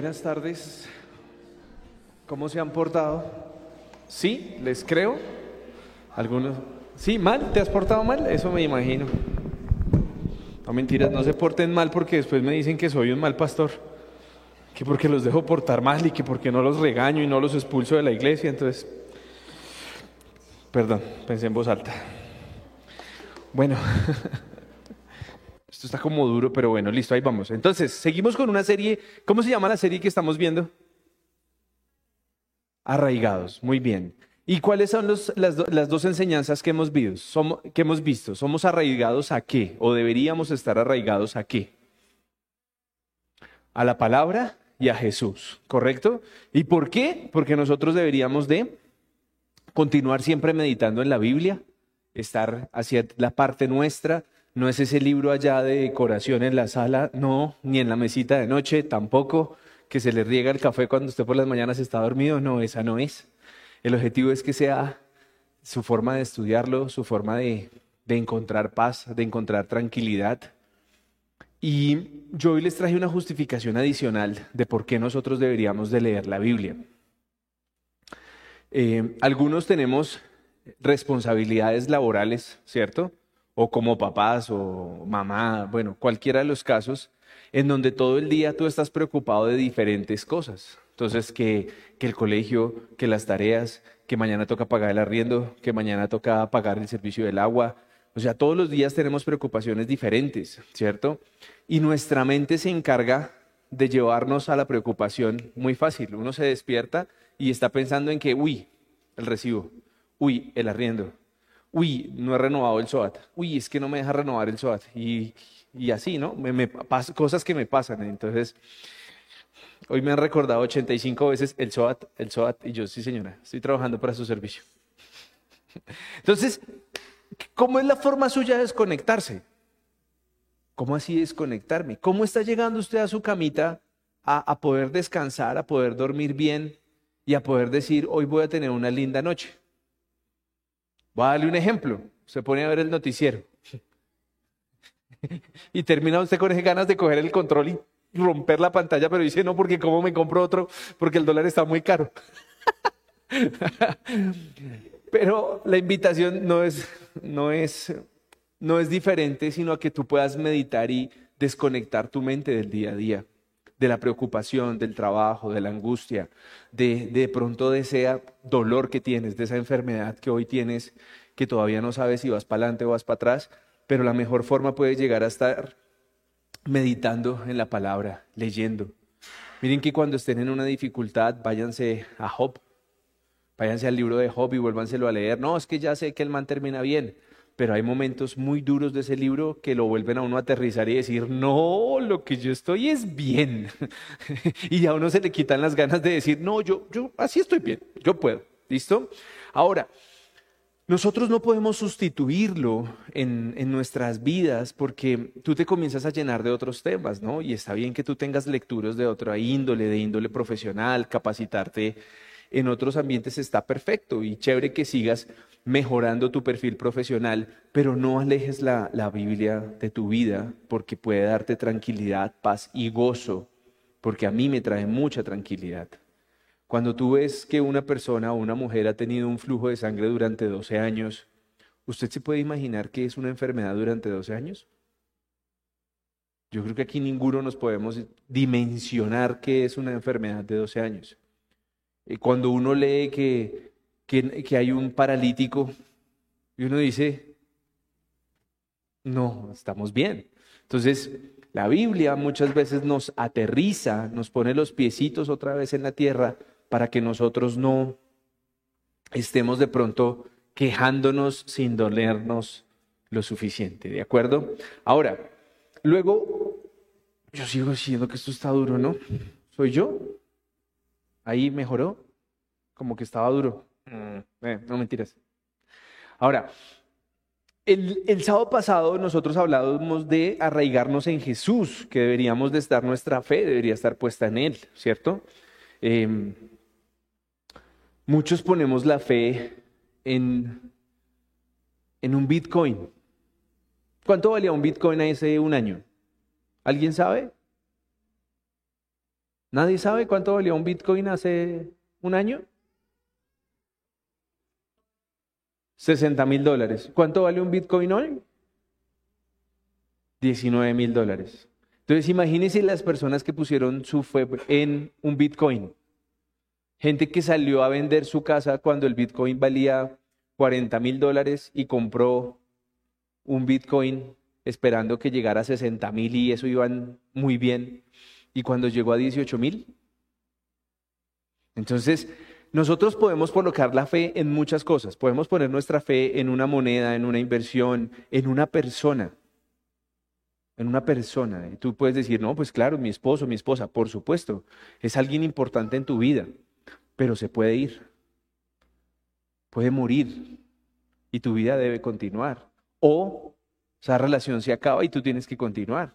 Buenas tardes. ¿Cómo se han portado? Sí, les creo. Algunos. Sí, mal, ¿te has portado mal? Eso me imagino. No mentiras, no se porten mal porque después me dicen que soy un mal pastor. Que porque los dejo portar mal y que porque no los regaño y no los expulso de la iglesia. Entonces, perdón, pensé en voz alta. Bueno, esto está como duro, pero bueno, listo, ahí vamos. Entonces, seguimos con una serie. ¿Cómo se llama la serie que estamos viendo? Arraigados, muy bien. ¿Y cuáles son las, las, dos enseñanzas que hemos, visto? Somos, que hemos visto? ¿Somos arraigados a qué? ¿O deberíamos estar arraigados a qué? A la palabra y a Jesús, ¿correcto? ¿Y por qué? Porque nosotros deberíamos de continuar siempre meditando en la Biblia, estar hacia la parte nuestra, no es ese libro allá de decoración en la sala, no, ni en la mesita de noche, tampoco, que se le riega el café cuando usted por las mañanas está dormido, no, esa no es. El objetivo es que sea su forma de estudiarlo, su forma de, encontrar paz, de encontrar tranquilidad. Y yo hoy les traje una justificación adicional de por qué nosotros deberíamos de leer la Biblia. Eh, algunos tenemos responsabilidades laborales, ¿cierto? O como papás o mamá, bueno, cualquiera de los casos, en donde todo el día tú estás preocupado de diferentes cosas. Entonces, que, que el colegio, que las tareas, que mañana toca pagar el arriendo, que mañana toca pagar el servicio del agua. O sea, todos los días tenemos preocupaciones diferentes, ¿cierto? Y nuestra mente se encarga de llevarnos a la preocupación muy fácil. Uno se despierta y está pensando en que, uy, el recibo, uy, el arriendo, uy, no he renovado el SOAT, uy, es que no me deja renovar el SOAT. Y, y así, ¿no? Me, me, cosas que me pasan. Entonces, Hoy me han recordado 85 veces el SOAT, el SOAT, y yo, sí señora, estoy trabajando para su servicio. Entonces, ¿cómo es la forma suya de desconectarse? ¿Cómo así desconectarme? ¿Cómo está llegando usted a su camita a, a poder descansar, a poder dormir bien y a poder decir, hoy voy a tener una linda noche? Voy a darle un ejemplo. Se pone a ver el noticiero. y termina usted con ganas de coger el control y romper la pantalla, pero dice, no, porque cómo me compro otro, porque el dólar está muy caro. pero la invitación no es, no es, no es diferente, sino a que tú puedas meditar y desconectar tu mente del día a día, de la preocupación, del trabajo, de la angustia, de, de pronto de ese dolor que tienes, de esa enfermedad que hoy tienes, que todavía no sabes si vas para adelante o vas para atrás, pero la mejor forma puede llegar a estar meditando en la palabra, leyendo. Miren que cuando estén en una dificultad, váyanse a Job, váyanse al libro de Job y vuélvanselo a leer. No, es que ya sé que el man termina bien, pero hay momentos muy duros de ese libro que lo vuelven a uno a aterrizar y decir, no, lo que yo estoy es bien. y a uno se le quitan las ganas de decir, no, yo, yo así estoy bien, yo puedo. ¿Listo? Ahora, nosotros no podemos sustituirlo en, nuestras vidas porque tú te comienzas a llenar de otros temas, ¿no? Y está bien que tú tengas lecturas de otra índole, de índole profesional, capacitarte en otros ambientes está perfecto y chévere que sigas mejorando tu perfil profesional, pero no alejes la, la Biblia de tu vida porque puede darte tranquilidad, paz y gozo, porque a mí me trae mucha tranquilidad. Cuando tú ves que una persona o una mujer ha tenido un flujo de sangre durante 12 años, ¿usted se puede imaginar que es una enfermedad durante 12 años? Yo creo que aquí ninguno nos podemos dimensionar qué es una enfermedad de 12 años. Y cuando uno lee que, que, que hay un paralítico y uno dice, no, estamos bien. Entonces, la Biblia muchas veces nos aterriza, nos pone los piecitos otra vez en la tierra para que nosotros no estemos de pronto quejándonos sin dolernos lo suficiente, ¿de acuerdo? Ahora, luego, yo sigo diciendo que esto está duro, ¿no? ¿Soy yo? Ahí mejoró, como que estaba duro. Mm, eh, no mentiras. Ahora, el, el, sábado pasado nosotros hablábamos de arraigarnos en Jesús, que deberíamos de estar, nuestra fe debería estar puesta en Él, ¿cierto? Eh, Muchos ponemos la fe en, en un Bitcoin. ¿Cuánto valía un Bitcoin hace un año? ¿Alguien sabe? ¿Nadie sabe cuánto valía un Bitcoin hace un año? 60 mil dólares. ¿Cuánto vale un Bitcoin hoy? 19 mil dólares. Entonces imagínense las personas que pusieron su fe en un Bitcoin. Gente que salió a vender su casa cuando el Bitcoin valía 40 mil dólares y compró un Bitcoin esperando que llegara a 60 mil y eso iban muy bien. Y cuando llegó a 18 mil. Entonces, nosotros podemos colocar la fe en muchas cosas. Podemos poner nuestra fe en una moneda, en una inversión, en una persona. En una persona. Y tú puedes decir, no, pues claro, mi esposo, mi esposa, por supuesto, es alguien importante en tu vida, pero se puede ir. Puede morir y tu vida debe continuar. O esa relación se acaba y tú tienes que continuar.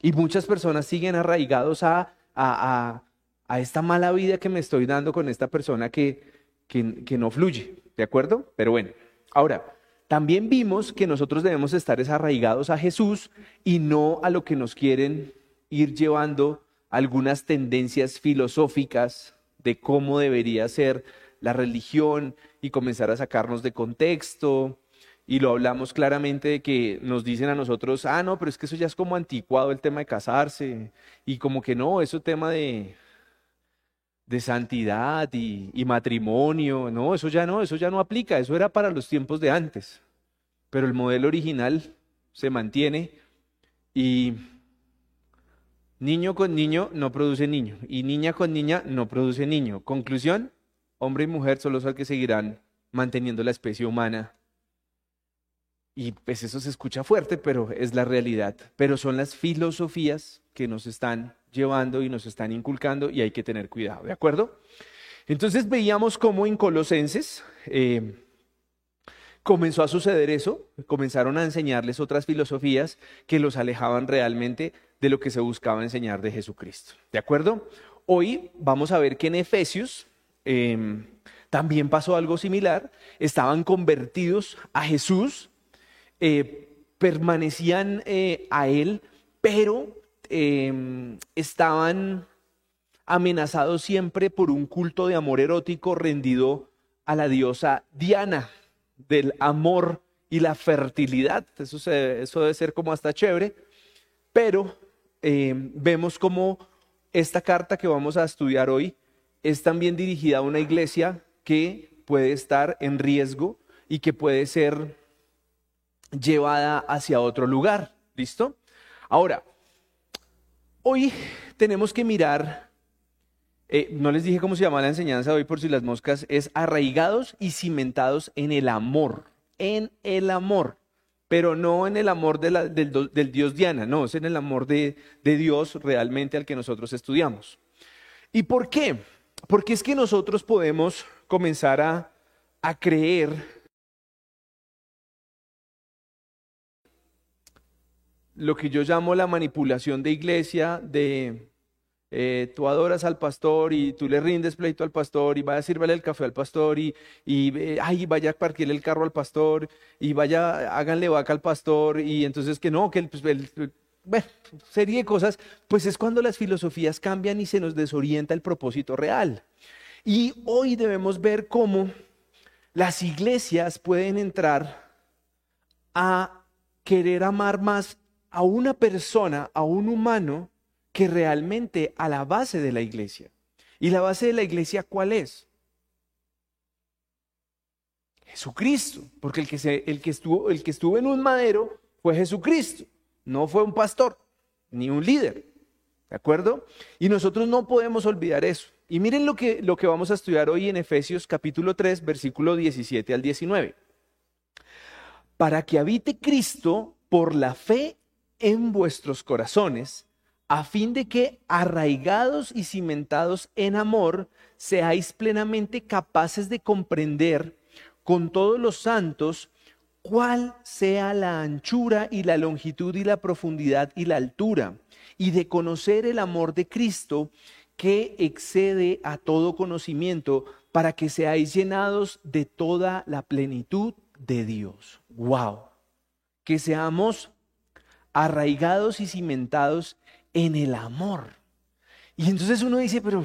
Y muchas personas siguen arraigados a, a, a, esta mala vida que me estoy dando con esta persona que, que, no fluye. ¿De acuerdo? Pero bueno, ahora, también vimos que nosotros debemos estar arraigados a Jesús y no a lo que nos quieren ir llevando algunas tendencias filosóficas de cómo debería ser la religión y comenzar a sacarnos de contexto y lo hablamos claramente de que nos dicen a nosotros, ah, no, pero es que eso ya es como anticuado el tema de casarse, y como que no, eso tema de, de santidad y, matrimonio, no, eso ya no, eso ya no aplica, eso era para los tiempos de antes, pero el modelo original se mantiene y niño con niño no produce niño, y niña con niña no produce niño. Conclusión, hombre y mujer solo son los que seguirán manteniendo la especie humana y pues eso se escucha fuerte, pero es la realidad. Pero son las filosofías que nos están llevando y nos están inculcando y hay que tener cuidado, ¿de acuerdo? Entonces veíamos cómo en Colosenses eh, comenzó a suceder eso, comenzaron a enseñarles otras filosofías que los alejaban realmente de lo que se buscaba enseñar de Jesucristo, ¿de acuerdo? Hoy vamos a ver que en Efesios em, también pasó algo similar, estaban convertidos a Jesús, eh, permanecían eh, a él, pero em, estaban amenazados siempre por un culto de amor erótico rendido a la diosa Diana, del amor y la fertilidad. Eso, debe ser como hasta chévere, pero em, vemos como esta carta que vamos a estudiar hoy es también dirigida a una iglesia que puede estar en riesgo y que puede ser llevada hacia otro lugar. ¿Listo? Ahora, hoy tenemos que mirar, eh, no les dije cómo se llama la enseñanza hoy por si las moscas, es arraigados y cimentados en el amor, en el amor, pero no en el amor del, Dios Diana, no, es en el amor de, Dios realmente al que nosotros estudiamos. ¿Y por qué? Porque es que nosotros podemos comenzar a creer lo que yo llamo la manipulación de iglesia, de eh, tú adoras al pastor y tú le rindes pleito al pastor y vaya a sirvele el café al pastor y, y ay, vaya a partirle el carro al pastor y vaya, háganle vaca al pastor y entonces que no, que el, pues, bueno, serie de cosas, pues es cuando las filosofías cambian y se nos desorienta el propósito real. Y hoy debemos ver cómo las iglesias pueden entrar a querer amar más a una persona, a un humano, que realmente a la base de la iglesia. ¿Y la base de la iglesia cuál es? Jesucristo, porque el que, se, el, que estuvo, el que estuvo en un madero fue Jesucristo, no fue un pastor, ni un líder. ¿De acuerdo? Y nosotros no podemos olvidar eso. Y miren lo que, lo que vamos a estudiar hoy en Efesios capítulo 3, versículo 17 al 19. Para que habite Cristo por la fe en vuestros corazones, a fin de que, arraigados y cimentados en amor, seáis plenamente capaces de comprender con todos los santos cuál sea la anchura y la longitud y la profundidad y la altura, y de conocer el amor de Cristo que excede a todo conocimiento, para que seáis llenados de toda la plenitud de Dios. ¡Wow! Que seamos arraigados y cimentados en el amor. Y entonces uno dice, pero,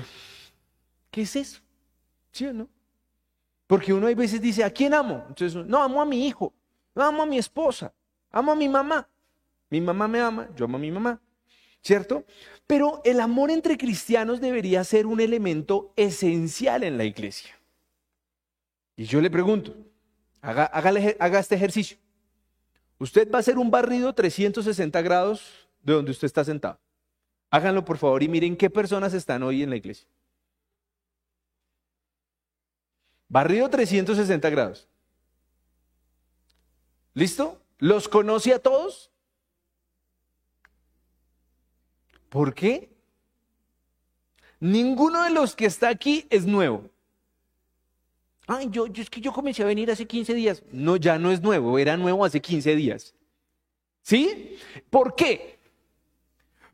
¿qué es eso? ¿Sí o no? Porque uno a veces dice, ¿a quién amo? Entonces, no, amo a mi hijo, no amo a mi esposa, amo a mi mamá. Mi mamá me ama, yo amo a mi mamá, ¿cierto? Pero el amor entre cristianos debería ser un elemento esencial en la iglesia. Y yo le pregunto, haga, haga este ejercicio. Usted va a hacer un barrido 360 grados de donde usted está sentado. Háganlo por favor y miren qué personas están hoy en la iglesia. Barrido 360 grados. ¿Listo? ¿Los conoce a todos? ¿Por qué? Ninguno de los que está aquí es nuevo. Ay, yo, yo, es que yo comencé a venir hace 15 días. No, ya no es nuevo, era nuevo hace 15 días. ¿Sí? ¿Por qué?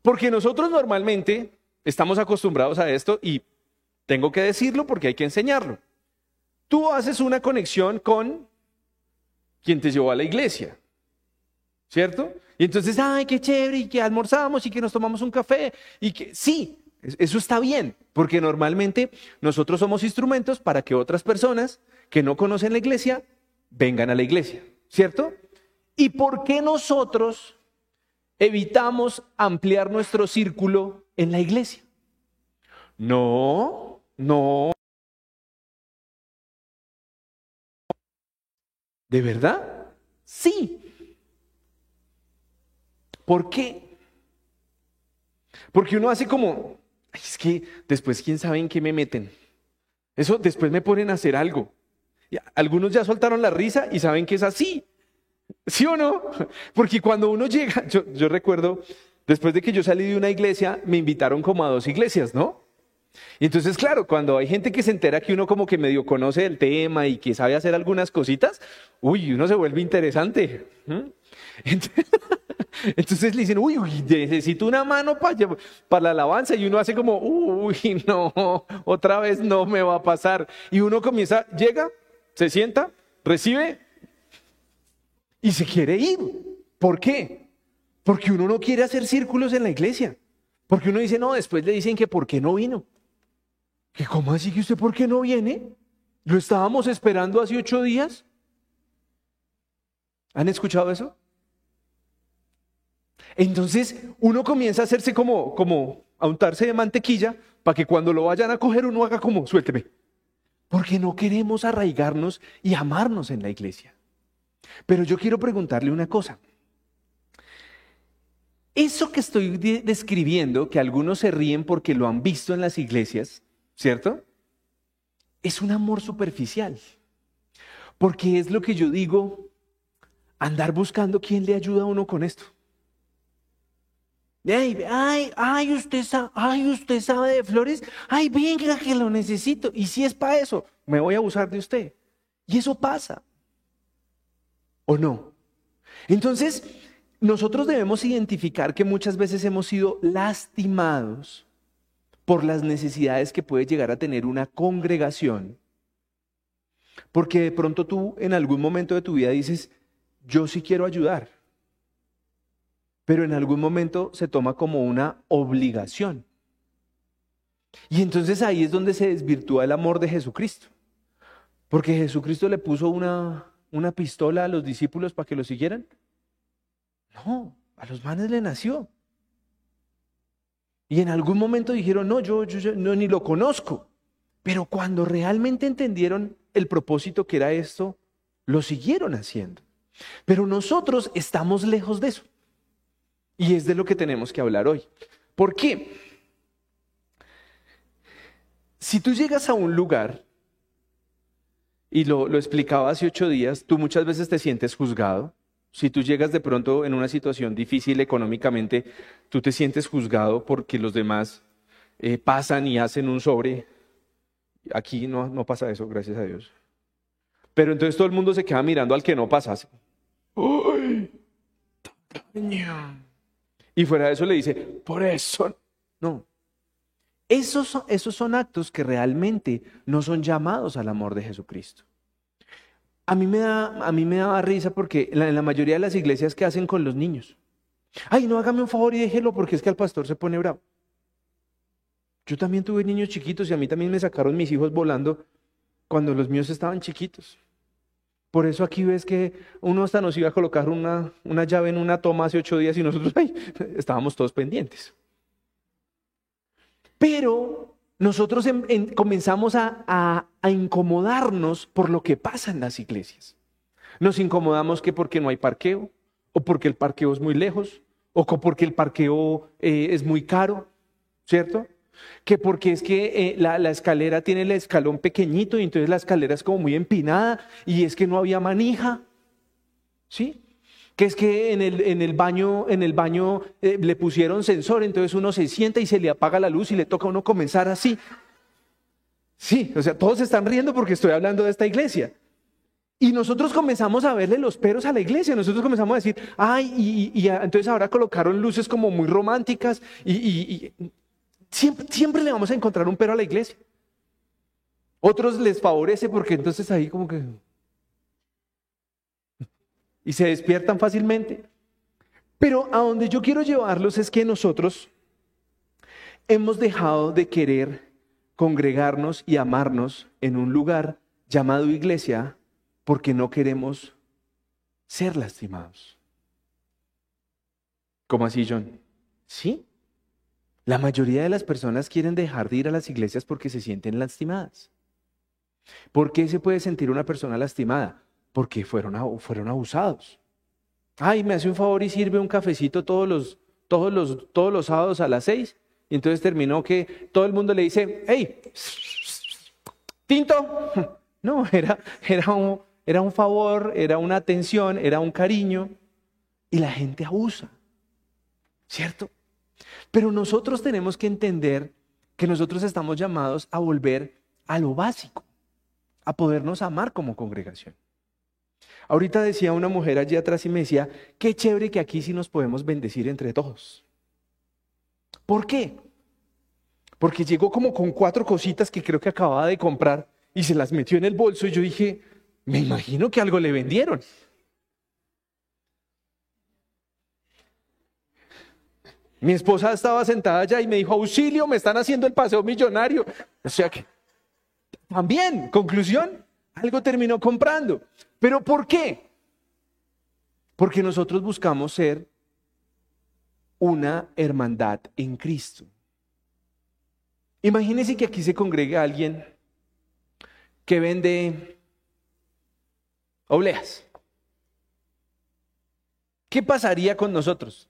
Porque nosotros normalmente estamos acostumbrados a esto y tengo que decirlo porque hay que enseñarlo. Tú haces una conexión con quien te llevó a la iglesia, ¿cierto? Y entonces, ay, qué chévere, y que almorzamos y que nos tomamos un café, y que sí, eso está bien, porque normalmente nosotros somos instrumentos para que otras personas que no conocen la iglesia vengan a la iglesia, ¿cierto? ¿Y por qué nosotros evitamos ampliar nuestro círculo en la iglesia? No, no. ¿De verdad? Sí. ¿Por qué? Porque uno hace como, es que después quién sabe en qué me meten. Eso después me ponen a hacer algo. algunos ya soltaron la risa y saben que es así. ¿Sí o no? Porque cuando uno llega, yo, recuerdo, después de que yo salí de una iglesia, me invitaron como a dos iglesias, ¿no? Y entonces, claro, cuando hay gente que se entera que uno como que medio conoce el tema y que sabe hacer algunas cositas, uy, uno se vuelve interesante. Entonces, entonces le dicen, uy, necesito una mano para, la alabanza. Y uno hace como, uy, no, otra vez no me va a pasar. Y uno comienza, llega, se sienta, recibe y se quiere ir. ¿Por qué? Porque uno no quiere hacer círculos en la iglesia. Porque uno dice, no, después le dicen que por qué no vino. ¿Que cómo así que usted por qué no viene? Lo estábamos esperando hace ocho días. ¿Han escuchado eso? Entonces uno comienza a hacerse como, como a untarse de mantequilla para que cuando lo vayan a coger uno haga como, suélteme. Porque no queremos arraigarnos y amarnos en la iglesia. Pero yo quiero preguntarle una cosa. Eso que estoy describiendo, que algunos se ríen porque lo han visto en las iglesias, ¿cierto? Es un amor superficial. Porque es lo que yo digo, andar buscando quién le ayuda a uno con esto. Ay, ay, usted sabe, ay, usted sabe de flores. Ay, venga que lo necesito. Y si es para eso, me voy a abusar de usted. Y eso pasa. ¿O no? Entonces, nosotros debemos identificar que muchas veces hemos sido lastimados por las necesidades que puede llegar a tener una congregación. Porque de pronto tú en algún momento de tu vida dices, yo sí quiero ayudar pero en algún momento se toma como una obligación. Y entonces ahí es donde se desvirtúa el amor de Jesucristo. Porque Jesucristo le puso una, una pistola a los discípulos para que lo siguieran. No, a los manes le nació. Y en algún momento dijeron, no, yo, yo, no, ni lo conozco. Pero cuando realmente entendieron el propósito que era esto, lo siguieron haciendo. Pero nosotros estamos lejos de eso. Y es de lo que tenemos que hablar hoy. ¿Por qué? Si tú llegas a un lugar, y lo, lo explicaba hace ocho días, tú muchas veces te sientes juzgado. Si tú llegas de pronto en una situación difícil económicamente, tú te sientes juzgado porque los demás eh, pasan y hacen un sobre. Aquí no, no pasa eso, gracias a Dios. Pero entonces todo el mundo se queda mirando al que no pasase. Y fuera de eso le dice, por eso, no. Esos son, esos son actos que realmente no son llamados al amor de Jesucristo. A mí me da, a mí me daba risa porque en la, mayoría de las iglesias que hacen con los niños. Ay, no hágame un favor y déjelo porque es que al pastor se pone bravo. Yo también tuve niños chiquitos y a mí también me sacaron mis hijos volando cuando los míos estaban chiquitos. Por eso aquí ves que uno hasta nos iba a colocar una, una llave en una toma hace ocho días y nosotros ahí estábamos todos pendientes. Pero nosotros comenzamos a, a incomodarnos por lo que pasa en las iglesias. Nos incomodamos que porque no hay parqueo, o porque el parqueo es muy lejos, o porque el parqueo eh, es muy caro, ¿cierto? Que porque es que eh, la, escalera tiene el escalón pequeñito y entonces la escalera es como muy empinada y es que no había manija, ¿sí? Que es que en el, en el baño, en el baño eh, le pusieron sensor, entonces uno se sienta y se le apaga la luz y le toca a uno comenzar así. Sí, o sea, todos están riendo porque estoy hablando de esta iglesia. Y nosotros comenzamos a verle los peros a la iglesia, nosotros comenzamos a decir, ay, y, entonces ahora colocaron luces como muy románticas y, siempre, siempre le vamos a encontrar un pero a la iglesia. Otros les favorece porque entonces ahí como que... Y se despiertan fácilmente. Pero a donde yo quiero llevarlos es que nosotros hemos dejado de querer congregarnos y amarnos en un lugar llamado iglesia porque no queremos ser lastimados. ¿Cómo así, John? Sí. La mayoría de las personas quieren dejar de ir a las iglesias porque se sienten lastimadas. ¿Por qué se puede sentir una persona lastimada? Porque fueron, fueron abusados. Ay, me hace un favor y sirve un cafecito todos los, todos los, todos los sábados a las seis. Y entonces terminó que todo el mundo le dice, hey, tinto. No, era, era un, era un favor, era una atención, era un cariño, y la gente abusa, ¿cierto? Pero nosotros tenemos que entender que nosotros estamos llamados a volver a lo básico, a podernos amar como congregación. Ahorita decía una mujer allí atrás y me decía, qué chévere que aquí sí nos podemos bendecir entre todos. ¿Por qué? Porque llegó como con cuatro cositas que creo que acababa de comprar y se las metió en el bolso y yo dije, me imagino que algo le vendieron. Mi esposa estaba sentada allá y me dijo, auxilio, me están haciendo el paseo millonario. O sea que, también, conclusión, algo terminó comprando. ¿Pero por qué? Porque nosotros buscamos ser una hermandad en Cristo. Imagínense que aquí se congregue alguien que vende obleas. ¿Qué pasaría con nosotros?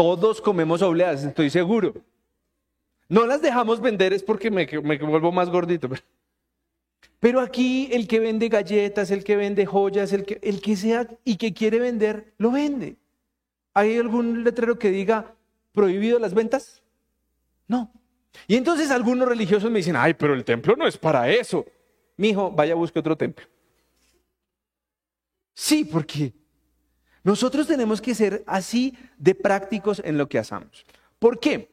Todos comemos obleas, estoy seguro. No las dejamos vender es porque me, vuelvo más gordito. Pero aquí el que vende galletas, el que vende joyas, el que, el que sea y que quiere vender, lo vende. ¿Hay algún letrero que diga prohibido las ventas? No. Y entonces algunos religiosos me dicen, ay, pero el templo no es para eso. Mijo, vaya busque otro templo. Sí, porque nosotros tenemos que ser así de prácticos en lo que hacemos. ¿Por qué?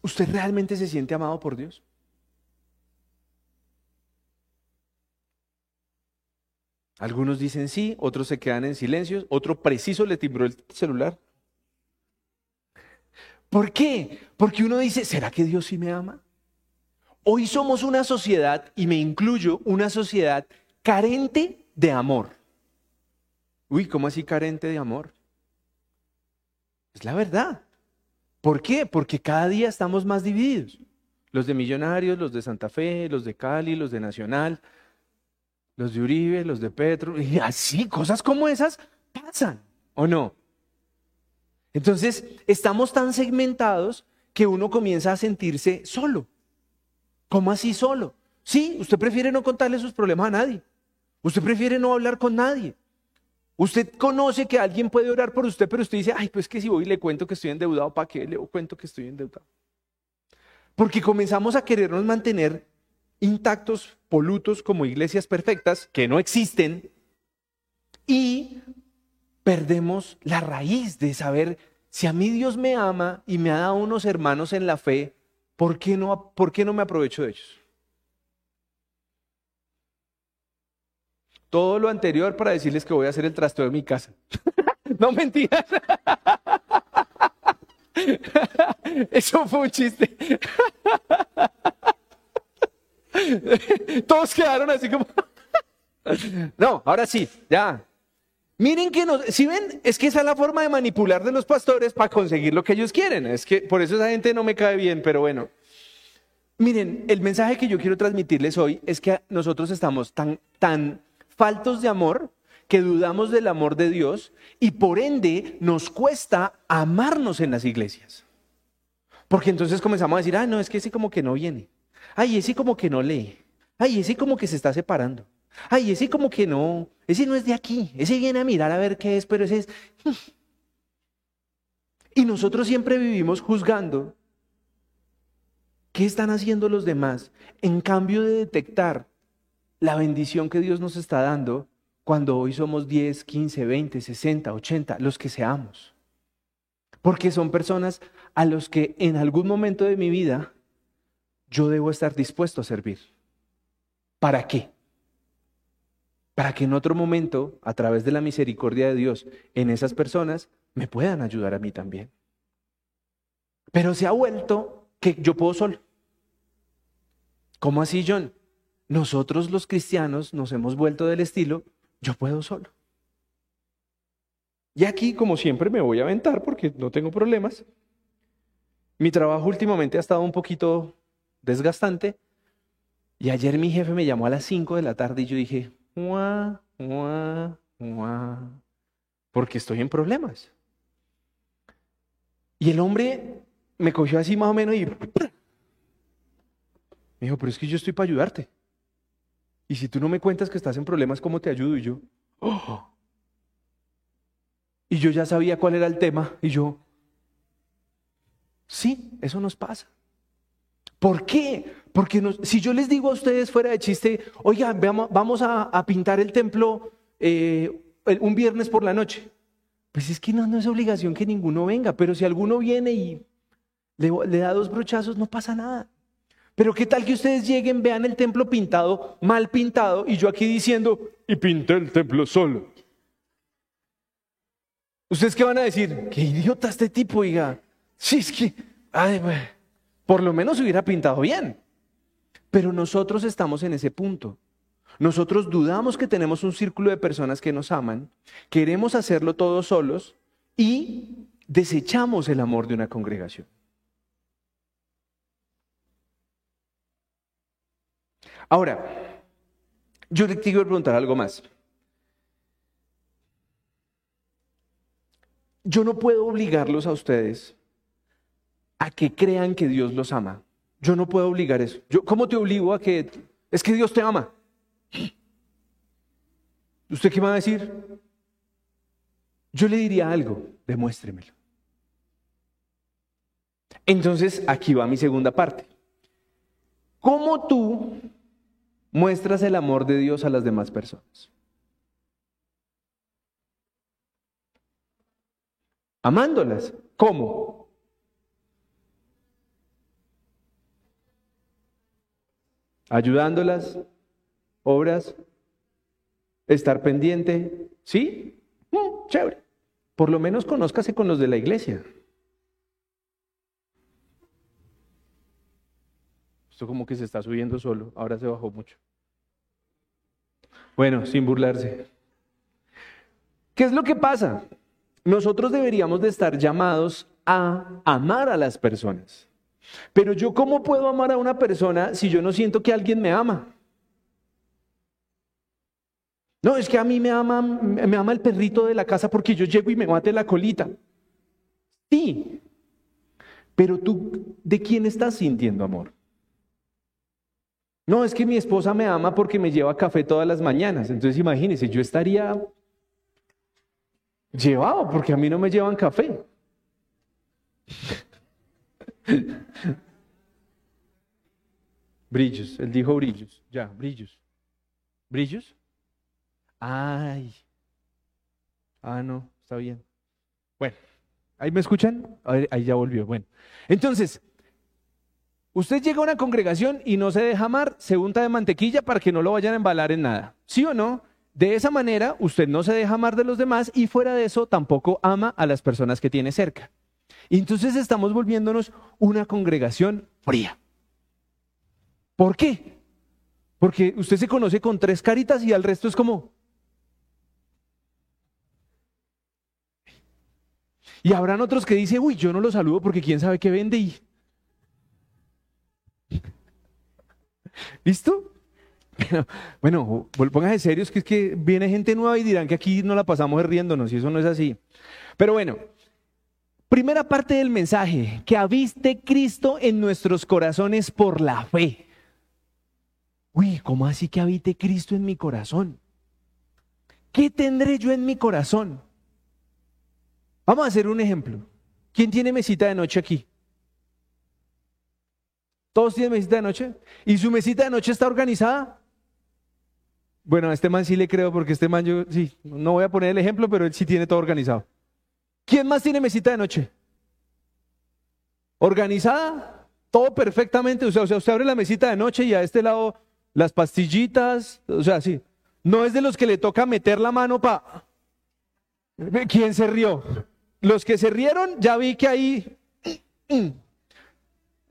¿Usted realmente se siente amado por Dios? Algunos dicen sí, otros se quedan en silencio, otro preciso le timbró el celular. ¿Por qué? Porque uno dice, ¿será que Dios sí me ama? Hoy somos una sociedad, y me incluyo, una sociedad carente de amor. Uy, ¿cómo así carente de amor? Es la verdad. ¿Por qué? Porque cada día estamos más divididos. Los de Millonarios, los de Santa Fe, los de Cali, los de Nacional, los de Uribe, los de Petro, y así, cosas como esas pasan, ¿o no? Entonces, estamos tan segmentados que uno comienza a sentirse solo. ¿Cómo así solo? Sí, usted prefiere no contarle sus problemas a nadie. Usted prefiere no hablar con nadie. Usted conoce que alguien puede orar por usted, pero usted dice, ay, pues que si voy y le cuento que estoy endeudado, ¿para qué le cuento que estoy endeudado? Porque comenzamos a querernos mantener intactos, polutos, como iglesias perfectas, que no existen, y perdemos la raíz de saber si a mí Dios me ama y me ha dado unos hermanos en la fe, ¿por qué no, por qué no me aprovecho de ellos? Todo lo anterior para decirles que voy a hacer el trasteo de mi casa. no mentiras. Eso fue un chiste. Todos quedaron así como... No, ahora sí, ya. Miren que nos, si ven, es que esa es la forma de manipular de los pastores para conseguir lo que ellos quieren. Es que por eso esa gente no me cae bien, pero bueno. Miren, el mensaje que yo quiero transmitirles hoy es que nosotros estamos tan, tan faltos de amor que dudamos del amor de Dios y por ende nos cuesta amarnos en las iglesias. Porque entonces comenzamos a decir, ah, no, es que ese como que no viene. Ay, ese como que no lee. Ay, ese como que se está separando. Ay, ese como que no, ese no es de aquí. Ese viene a mirar a ver qué es, pero ese es... Y nosotros siempre vivimos juzgando ¿Qué están haciendo los demás en cambio de detectar la bendición que Dios nos está dando cuando hoy somos 10, 15, 20, 60, 80, los que seamos? Porque son personas a los que en algún momento de mi vida yo debo estar dispuesto a servir. ¿Para qué? Para que en otro momento, a través de la misericordia de Dios, en esas personas me puedan ayudar a mí también. Pero se ha vuelto que yo puedo solo. ¿Cómo así, John? Nosotros los cristianos nos hemos vuelto del estilo, yo puedo solo. Y aquí, como siempre, me voy a aventar porque no tengo problemas. Mi trabajo últimamente ha estado un poquito desgastante. Y ayer mi jefe me llamó a las 5 de la tarde y yo dije, ¡Mua, mua, mua! porque estoy en problemas. Y el hombre me cogió así más o menos y me dijo, pero es que yo estoy para ayudarte. Y si tú no me cuentas que estás en problemas, ¿cómo te ayudo? Y yo, oh. Y yo ya sabía cuál era el tema. Y yo, sí, eso nos pasa. ¿Por qué? Porque si yo les digo a ustedes fuera de chiste, oigan, vamos a, pintar el templo eh, un viernes por la noche. Pues es que no, es obligación que ninguno venga, pero si alguno viene y le da dos brochazos, no pasa nada. Pero qué tal que ustedes lleguen, vean el templo pintado, mal pintado, y yo aquí diciendo, y pinté el templo solo. ¿Ustedes qué van a decir? Qué idiota este tipo, oiga. Sí, es que, por lo menos hubiera pintado bien. Pero nosotros estamos en ese punto. Nosotros dudamos que tenemos un círculo de personas que nos aman, queremos hacerlo todos solos y desechamos el amor de una congregación. Ahora, yo te quiero preguntar algo más. Yo no puedo obligarlos a ustedes a que crean que Dios los ama. Yo no puedo obligar eso. Yo, ¿Cómo te obligo a que es que Dios te ama? ¿Usted qué va a decir? Yo le diría algo, demuéstremelo. Entonces, aquí va mi segunda parte. ¿Cómo tú muestras el amor de Dios a las demás personas? Amándolas. ¿Cómo? Ayudándolas, obras, estar pendiente. ¿Sí? Mm, chévere. Por lo menos conózcase con los de la iglesia. Esto como que se está subiendo solo, ahora se bajó mucho. Bueno, sin burlarse. ¿Qué es lo que pasa? Nosotros deberíamos de estar llamados a amar a las personas. Pero yo cómo puedo amar a una persona si yo no siento que alguien me ama? No, es que a mí me ama, me ama el perrito de la casa porque yo llego y me mate la colita. Sí, pero tú, ¿de quién estás sintiendo amor? No, es que mi esposa me ama porque me lleva café todas las mañanas. Entonces imagínense, yo estaría llevado porque a mí no me llevan café. brillos, él dijo brillos, ya, brillos. ¿Brillos? Ay. Ah, no, está bien. Bueno, ¿ahí me escuchan? Ahí ya volvió. Bueno, entonces, Usted llega a una congregación y no se deja amar, se unta de mantequilla para que no lo vayan a embalar en nada. ¿Sí o no? De esa manera, usted no se deja amar de los demás y fuera de eso tampoco ama a las personas que tiene cerca. Y entonces estamos volviéndonos una congregación fría. ¿Por qué? Porque usted se conoce con tres caritas y al resto es como... Y habrán otros que dicen, uy, yo no lo saludo porque quién sabe qué vende y... ¿Listo? Bueno, póngase serios que es que viene gente nueva y dirán que aquí no la pasamos riéndonos y eso no es así. Pero bueno, primera parte del mensaje, que habiste Cristo en nuestros corazones por la fe. Uy, ¿cómo así que habite Cristo en mi corazón? ¿Qué tendré yo en mi corazón? Vamos a hacer un ejemplo. ¿Quién tiene mesita de noche aquí? ¿Todos tienen mesita de noche? ¿Y su mesita de noche está organizada? Bueno, a este man sí le creo porque este man yo, sí, no voy a poner el ejemplo, pero él sí tiene todo organizado. ¿Quién más tiene mesita de noche? ¿Organizada? Todo perfectamente. O sea, usted abre la mesita de noche y a este lado las pastillitas, o sea, sí. No es de los que le toca meter la mano para... ¿Quién se rió? Los que se rieron, ya vi que ahí...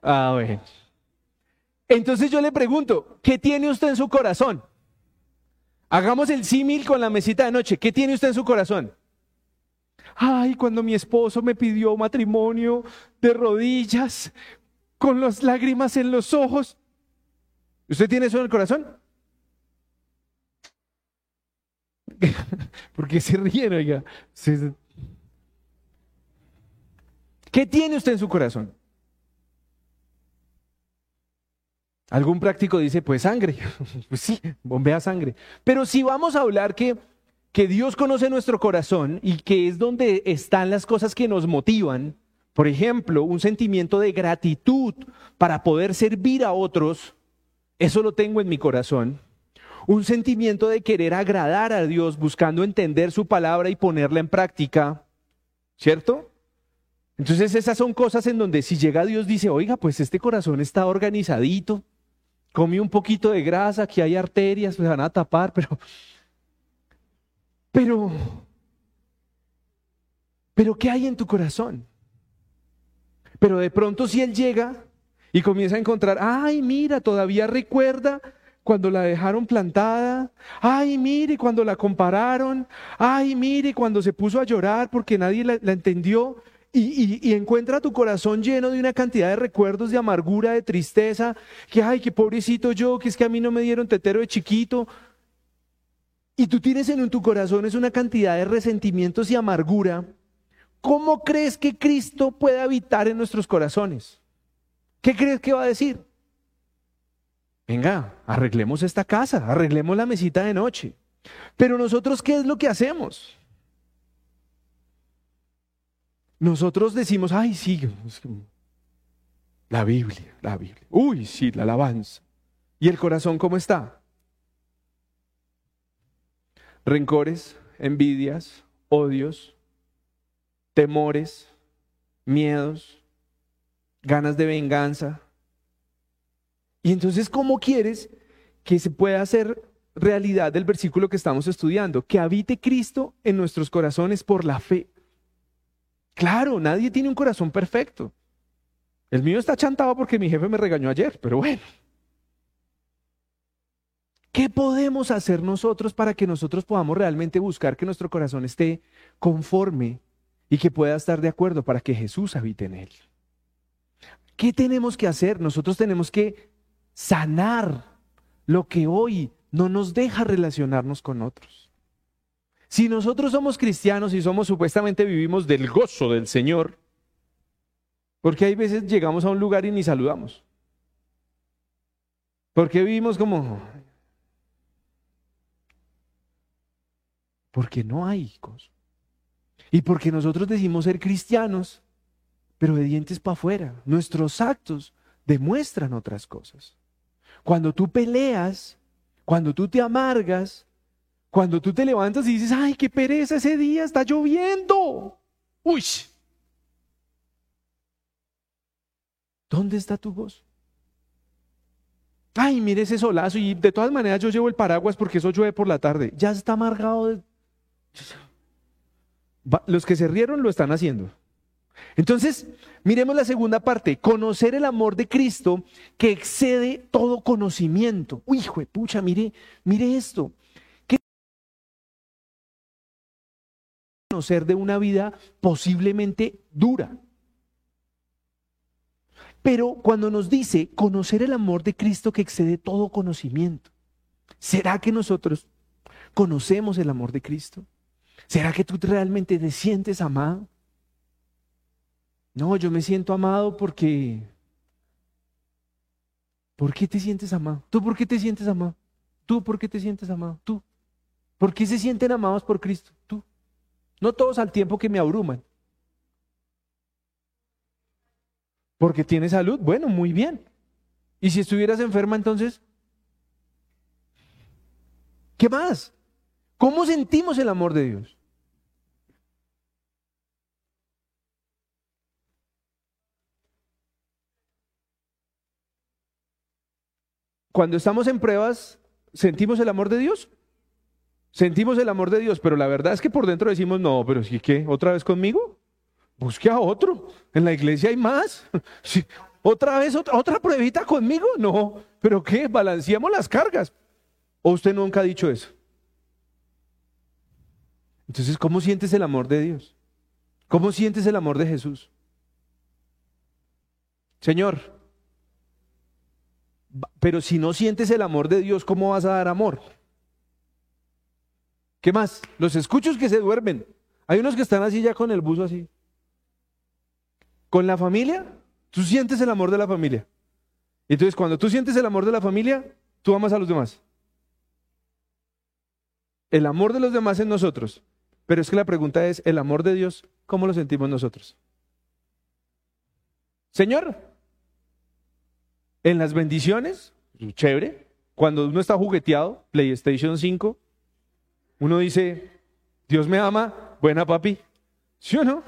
Ah, bueno. Entonces yo le pregunto, ¿qué tiene usted en su corazón? Hagamos el símil con la mesita de noche. ¿Qué tiene usted en su corazón? Ay, cuando mi esposo me pidió matrimonio de rodillas, con las lágrimas en los ojos. ¿Usted tiene eso en el corazón? Porque se ríen, oiga. ¿Qué tiene usted en su corazón? Algún práctico dice, pues sangre. pues sí, bombea sangre. Pero si vamos a hablar que, que Dios conoce nuestro corazón y que es donde están las cosas que nos motivan, por ejemplo, un sentimiento de gratitud para poder servir a otros, eso lo tengo en mi corazón. Un sentimiento de querer agradar a Dios buscando entender su palabra y ponerla en práctica, ¿cierto? Entonces esas son cosas en donde si llega Dios dice, oiga, pues este corazón está organizadito, comí un poquito de grasa, aquí hay arterias, se van a tapar, pero, pero, pero ¿qué hay en tu corazón? Pero de pronto si Él llega y comienza a encontrar, ay, mira, todavía recuerda cuando la dejaron plantada, ay, mire, cuando la compararon, ay, mire, cuando se puso a llorar porque nadie la, entendió, y, encuentra tu corazón lleno de una cantidad de recuerdos de amargura, de tristeza, que ay, qué pobrecito yo, que es que a mí no me dieron tetero de chiquito. Y tú tienes en tu corazón es una cantidad de resentimientos y amargura. ¿Cómo crees que Cristo puede habitar en nuestros corazones? ¿Qué crees que va a decir? Venga, arreglemos esta casa, arreglemos la mesita de noche. Pero nosotros, ¿qué es lo que hacemos? Nosotros decimos, ay, sí, la Biblia, la Biblia. Uy, sí, la alabanza. ¿Y el corazón cómo está? Rencores, envidias, odios, temores, miedos, ganas de venganza. Y entonces, ¿cómo quieres que se pueda hacer realidad del versículo que estamos estudiando? Que habite Cristo en nuestros corazones por la fe. Claro, nadie tiene un corazón perfecto. El mío está chantado porque mi jefe me regañó ayer, pero bueno. ¿Qué podemos hacer nosotros para que nosotros podamos realmente buscar que nuestro corazón esté conforme y que pueda estar de acuerdo para que Jesús habite en él? ¿Qué tenemos que hacer? Nosotros tenemos que sanar lo que hoy no nos deja relacionarnos con otros. Si nosotros somos cristianos y somos supuestamente vivimos del gozo del Señor, porque hay veces llegamos a un lugar y ni saludamos. Porque vivimos como... Porque no hay gozo. Y porque nosotros decimos ser cristianos, pero de dientes para afuera. Nuestros actos demuestran otras cosas. Cuando tú peleas, cuando tú te amargas, cuando tú te levantas y dices, ay, qué pereza ese día, está lloviendo. Uy. ¿Dónde está tu voz? Ay, mire ese solazo y de todas maneras yo llevo el paraguas porque eso llueve por la tarde. Ya está amargado. Los que se rieron lo están haciendo. Entonces, miremos la segunda parte, conocer el amor de Cristo que excede todo conocimiento. Uy, hijo de pucha, mire, mire esto. Conocer de una vida posiblemente dura? Pero cuando nos dice conocer el amor de Cristo que excede todo conocimiento, ¿será que nosotros conocemos el amor de Cristo? ¿Será que tú realmente te sientes amado? No, yo me siento amado porque... ¿Por qué te sientes amado? ¿Tú por qué te sientes amado? ¿Tú por qué te sientes amado? ¿Tú? ¿Por qué se sienten amados por Cristo? Tú. No todos al tiempo que me abruman. Porque tienes salud, bueno, muy bien. ¿Y si estuvieras enferma entonces? ¿Qué más? ¿Cómo sentimos el amor de Dios? cuando estamos en pruebas, ¿sentimos el amor de Dios? Sentimos el amor de Dios, pero la verdad es que por dentro decimos, no, pero si qué, otra vez conmigo, busque a otro. En la iglesia hay más. ¿Otra vez otra, otra pruebita conmigo? No, pero ¿qué? Balanceamos las cargas. ¿O usted nunca ha dicho eso? Entonces, ¿cómo sientes el amor de Dios? ¿Cómo sientes el amor de Jesús? Señor, pero si no sientes el amor de Dios, ¿cómo vas a dar amor? ¿Qué más? Los escuchos que se duermen. Hay unos que están así ya con el buzo así. Con la familia, tú sientes el amor de la familia. Entonces cuando tú sientes el amor de la familia, tú amas a los demás. El amor de los demás en nosotros. Pero es que la pregunta es, ¿el amor de Dios, cómo lo sentimos nosotros? Señor, en las bendiciones, chévere. Cuando uno está jugueteado, PlayStation 5, uno dice, Dios me ama, buena papi. ¿Sí o no?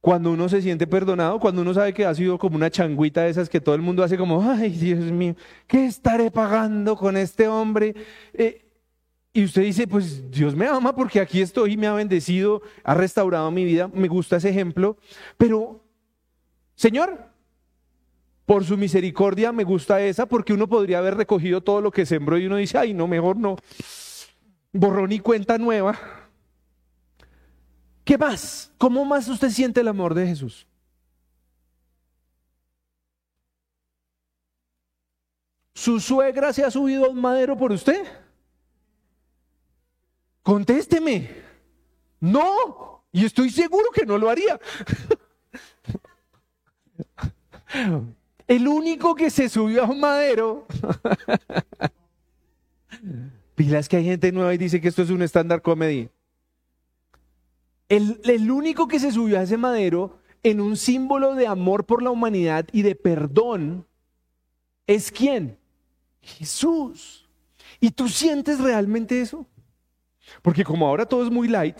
Cuando uno se siente perdonado, cuando uno sabe que ha sido como una changuita de esas que todo el mundo hace como, ay Dios mío, ¿qué estaré pagando con este hombre? Eh, y usted dice, pues Dios me ama porque aquí estoy y me ha bendecido, ha restaurado mi vida, me gusta ese ejemplo, pero Señor, por su misericordia me gusta esa porque uno podría haber recogido todo lo que sembró y uno dice, ay, no, mejor no. Borrón y cuenta nueva. ¿Qué más? ¿Cómo más usted siente el amor de Jesús? ¿Su suegra se ha subido a un madero por usted? Contésteme. No. Y estoy seguro que no lo haría. El único que se subió a un madero. Pilas que hay gente nueva y dice que esto es un estándar comedy. El, el único que se subió a ese madero en un símbolo de amor por la humanidad y de perdón es quién? Jesús. ¿Y tú sientes realmente eso? Porque como ahora todo es muy light,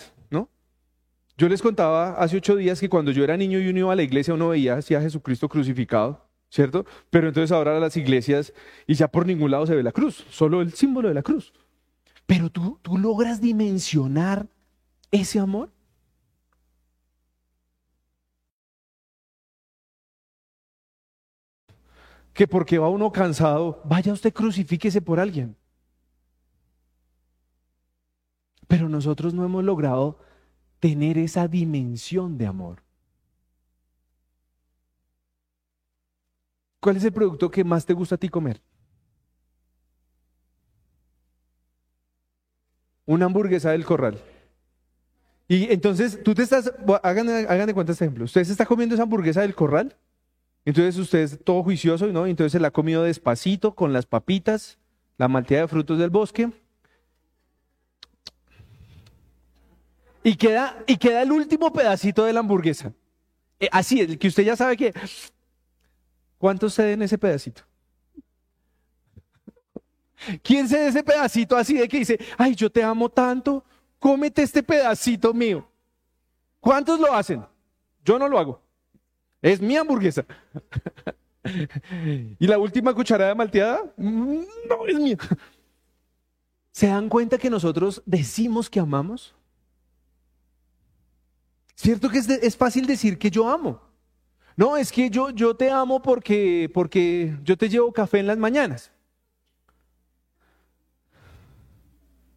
yo les contaba hace ocho días que cuando yo era niño y uno iba a la iglesia, uno veía así a Jesucristo crucificado, ¿cierto? Pero entonces ahora las iglesias y ya por ningún lado se ve la cruz, solo el símbolo de la cruz. Pero tú, tú logras dimensionar ese amor. Que porque va uno cansado, vaya usted crucifíquese por alguien. Pero nosotros no hemos logrado tener esa dimensión de amor. ¿Cuál es el producto que más te gusta a ti comer? Una hamburguesa del corral. Y entonces tú te estás, hagan, hagan de cuenta este ejemplo, usted se está comiendo esa hamburguesa del corral, entonces usted es todo juicioso, ¿no? Entonces se la ha comido despacito con las papitas, la malteada de frutos del bosque, Y queda, y queda el último pedacito de la hamburguesa. Eh, así, el que usted ya sabe que... ¿Cuántos se en ese pedacito? ¿Quién se ese pedacito así de que dice, ay, yo te amo tanto, cómete este pedacito mío? ¿Cuántos lo hacen? Yo no lo hago. Es mi hamburguesa. ¿Y la última cucharada malteada? Mm, no, es mía. ¿Se dan cuenta que nosotros decimos que amamos? Cierto que es, fácil decir que yo amo. No, es que yo, yo te amo porque, porque yo te llevo café en las mañanas.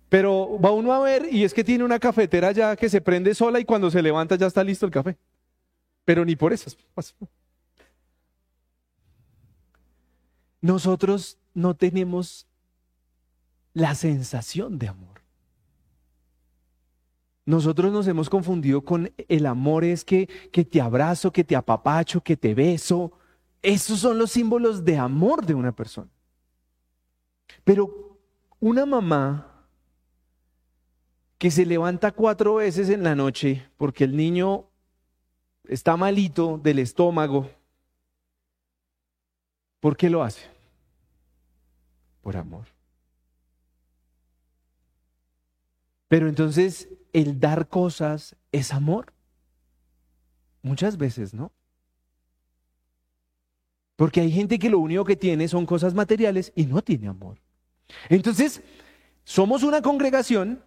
Pero va uno a ver y es que tiene una cafetera ya que se prende sola y cuando se levanta ya está listo el café. Pero ni por eso. Nosotros no tenemos la sensación de amor. Nosotros nos hemos confundido con el amor es que, que te abrazo, que te apapacho, que te beso. Esos son los símbolos de amor de una persona. Pero una mamá que se levanta cuatro veces en la noche porque el niño está malito del estómago, ¿por qué lo hace? Por amor. Pero entonces el dar cosas es amor. Muchas veces, ¿no? Porque hay gente que lo único que tiene son cosas materiales y no tiene amor. Entonces, somos una congregación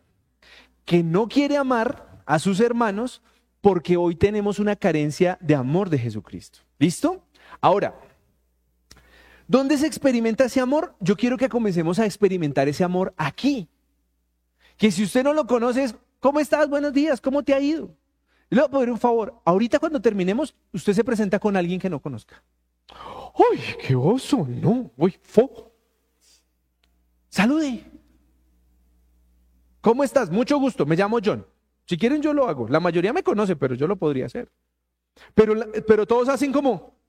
que no quiere amar a sus hermanos porque hoy tenemos una carencia de amor de Jesucristo. ¿Listo? Ahora, ¿dónde se experimenta ese amor? Yo quiero que comencemos a experimentar ese amor aquí. Que si usted no lo conoce, ¿Cómo estás? Buenos días, ¿cómo te ha ido? le voy a pedir un favor. Ahorita cuando terminemos, usted se presenta con alguien que no conozca. ¡Uy, qué oso! No, uy, fo. Salude. ¿Cómo estás? Mucho gusto, me llamo John. Si quieren yo lo hago. La mayoría me conoce, pero yo lo podría hacer. Pero, pero todos hacen como...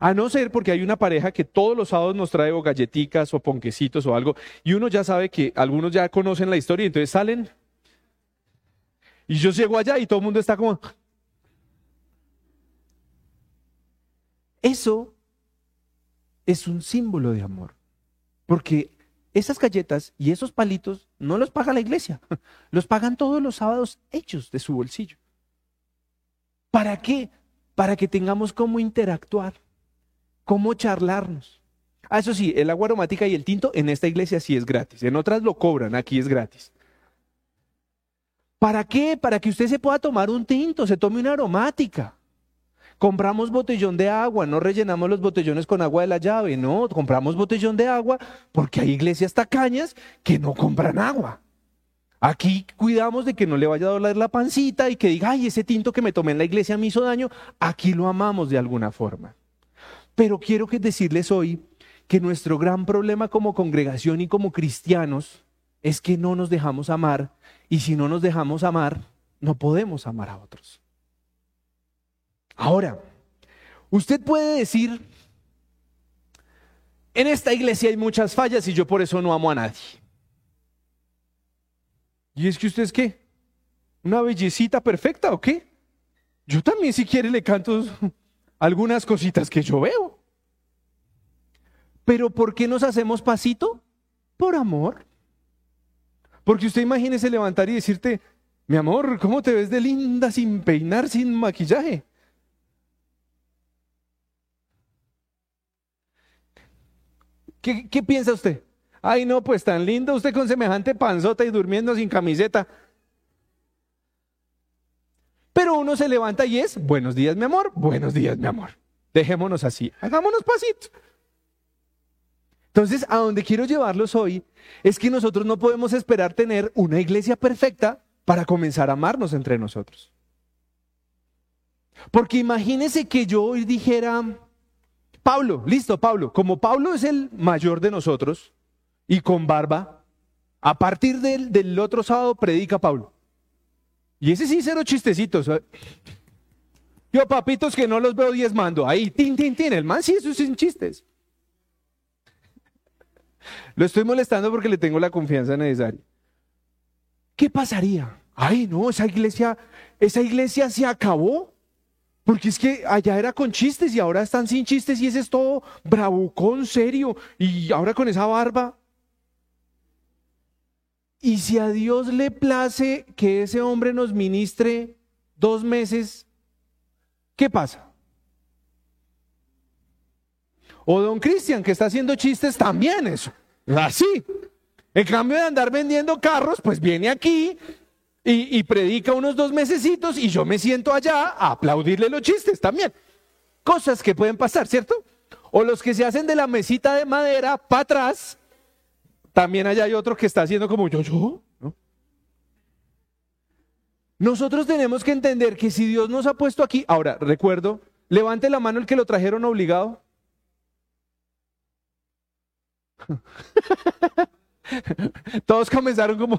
A no ser porque hay una pareja que todos los sábados nos trae o galletitas o ponquecitos o algo, y uno ya sabe que algunos ya conocen la historia, y entonces salen. Y yo llego allá y todo el mundo está como. Eso es un símbolo de amor. Porque esas galletas y esos palitos no los paga la iglesia, los pagan todos los sábados hechos de su bolsillo. ¿Para qué? Para que tengamos cómo interactuar cómo charlarnos. Ah, eso sí, el agua aromática y el tinto en esta iglesia sí es gratis. En otras lo cobran, aquí es gratis. ¿Para qué? Para que usted se pueda tomar un tinto, se tome una aromática. Compramos botellón de agua, no rellenamos los botellones con agua de la llave, no, compramos botellón de agua porque hay iglesias tacañas que no compran agua. Aquí cuidamos de que no le vaya a doler la pancita y que diga, ay, ese tinto que me tomé en la iglesia me hizo daño. Aquí lo amamos de alguna forma. Pero quiero que decirles hoy que nuestro gran problema como congregación y como cristianos es que no nos dejamos amar y si no nos dejamos amar, no podemos amar a otros. Ahora, usted puede decir, en esta iglesia hay muchas fallas y yo por eso no amo a nadie. ¿Y es que usted es qué? ¿Una bellecita perfecta o qué? Yo también si quiere le canto algunas cositas que yo veo. Pero ¿por qué nos hacemos pasito? Por amor. Porque usted imagínese levantar y decirte, mi amor, ¿cómo te ves de linda sin peinar, sin maquillaje? ¿Qué, ¿Qué, piensa usted? Ay, no, pues tan lindo usted con semejante panzota y durmiendo sin camiseta. Pero uno se levanta y es, buenos días, mi amor, buenos días, mi amor. Dejémonos así, hagámonos pasitos. Entonces, a donde quiero llevarlos hoy es que nosotros no podemos esperar tener una iglesia perfecta para comenzar a amarnos entre nosotros. Porque imagínese que yo hoy dijera, Pablo, listo, Pablo, como Pablo es el mayor de nosotros y con barba, a partir del, del otro sábado predica Pablo. Y ese sí, cero chistecitos. Yo, papitos, que no los veo diezmando. Ahí, tin, tin, tin. El man sí, eso sin chistes. Lo estoy molestando porque le tengo la confianza necesaria. ¿Qué pasaría? Ay, no, esa iglesia, esa iglesia se acabó. Porque es que allá era con chistes y ahora están sin chistes y ese es todo bravucón, serio. Y ahora con esa barba. Y si a Dios le place que ese hombre nos ministre dos meses, ¿qué pasa? O don Cristian, que está haciendo chistes, también eso. Así. En cambio de andar vendiendo carros, pues viene aquí, y, predica unos dos mesecitos y yo me siento allá a aplaudirle los chistes también. Cosas que pueden pasar, ¿cierto? O los que se hacen de la mesita de madera para atrás, también allá hay otro que está haciendo como yo, yo. Nosotros tenemos que entender que si Dios nos ha puesto aquí, ahora recuerdo, levante la mano el que lo trajeron obligado. Todos comenzaron como...